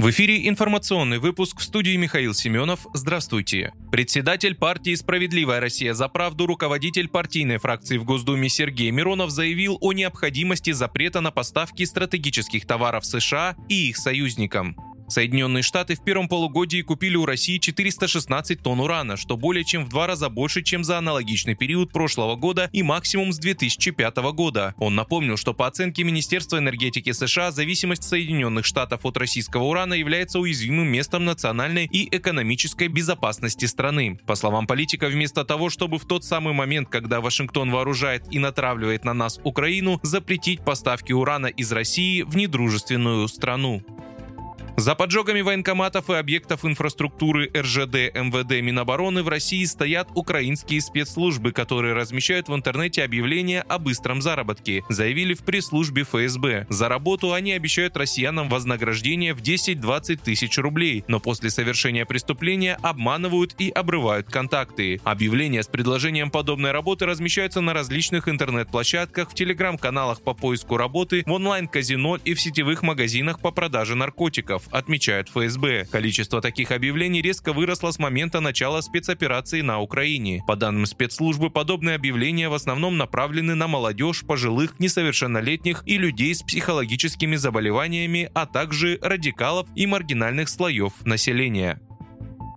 В эфире информационный выпуск в студии Михаил Семенов. Здравствуйте. Председатель партии «Справедливая Россия за правду», руководитель партийной фракции в Госдуме Сергей Миронов заявил о необходимости запрета на поставки стратегических товаров США и их союзникам. Соединенные Штаты в первом полугодии купили у России 416 тонн урана, что более чем в два раза больше, чем за аналогичный период прошлого года и максимум с 2005 года. Он напомнил, что по оценке Министерства энергетики США зависимость Соединенных Штатов от российского урана является уязвимым местом национальной и экономической безопасности страны. По словам политика, вместо того, чтобы в тот самый момент, когда Вашингтон вооружает и натравливает на нас Украину, запретить поставки урана из России в недружественную страну. За поджогами военкоматов и объектов инфраструктуры РЖД МВД Минобороны в России стоят украинские спецслужбы, которые размещают в интернете объявления о быстром заработке, заявили в пресс-службе ФСБ. За работу они обещают россиянам вознаграждение в 10-20 тысяч рублей, но после совершения преступления обманывают и обрывают контакты. Объявления с предложением подобной работы размещаются на различных интернет-площадках, в телеграм-каналах по поиску работы, в онлайн-казино и в сетевых магазинах по продаже наркотиков отмечает ФСБ. Количество таких объявлений резко выросло с момента начала спецоперации на Украине. По данным спецслужбы, подобные объявления в основном направлены на молодежь, пожилых, несовершеннолетних и людей с психологическими заболеваниями, а также радикалов и маргинальных слоев населения.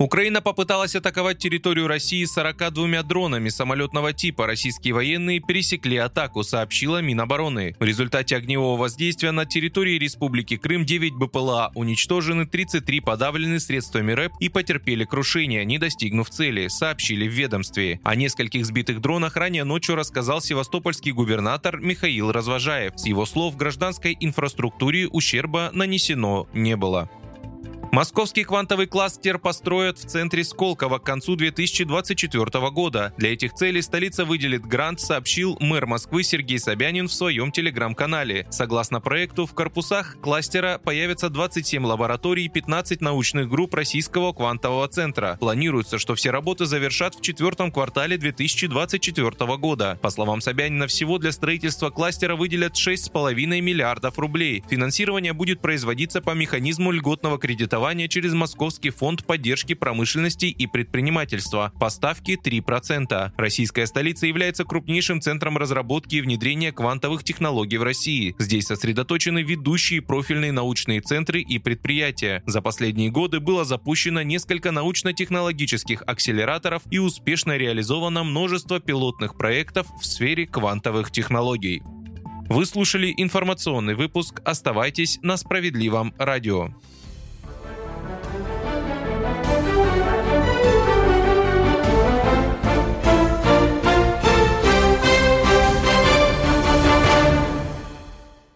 Украина попыталась атаковать территорию России 42 дронами самолетного типа. Российские военные пересекли атаку, сообщила Минобороны. В результате огневого воздействия на территории Республики Крым 9 БПЛА уничтожены, 33 подавлены средствами РЭП и потерпели крушение, не достигнув цели, сообщили в ведомстве. О нескольких сбитых дронах ранее ночью рассказал севастопольский губернатор Михаил Развожаев. С его слов, гражданской инфраструктуре ущерба нанесено не было. Московский квантовый кластер построят в центре Сколково к концу 2024 года. Для этих целей столица выделит грант, сообщил мэр Москвы Сергей Собянин в своем телеграм-канале. Согласно проекту, в корпусах кластера появятся 27 лабораторий и 15 научных групп Российского квантового центра. Планируется, что все работы завершат в четвертом квартале 2024 года. По словам Собянина, всего для строительства кластера выделят 6,5 миллиардов рублей. Финансирование будет производиться по механизму льготного кредитования кредитования через Московский фонд поддержки промышленности и предпринимательства. Поставки 3%. Российская столица является крупнейшим центром разработки и внедрения квантовых технологий в России. Здесь сосредоточены ведущие профильные научные центры и предприятия. За последние годы было запущено несколько научно-технологических акселераторов и успешно реализовано множество пилотных проектов в сфере квантовых технологий. Вы слушали информационный выпуск. Оставайтесь на справедливом радио.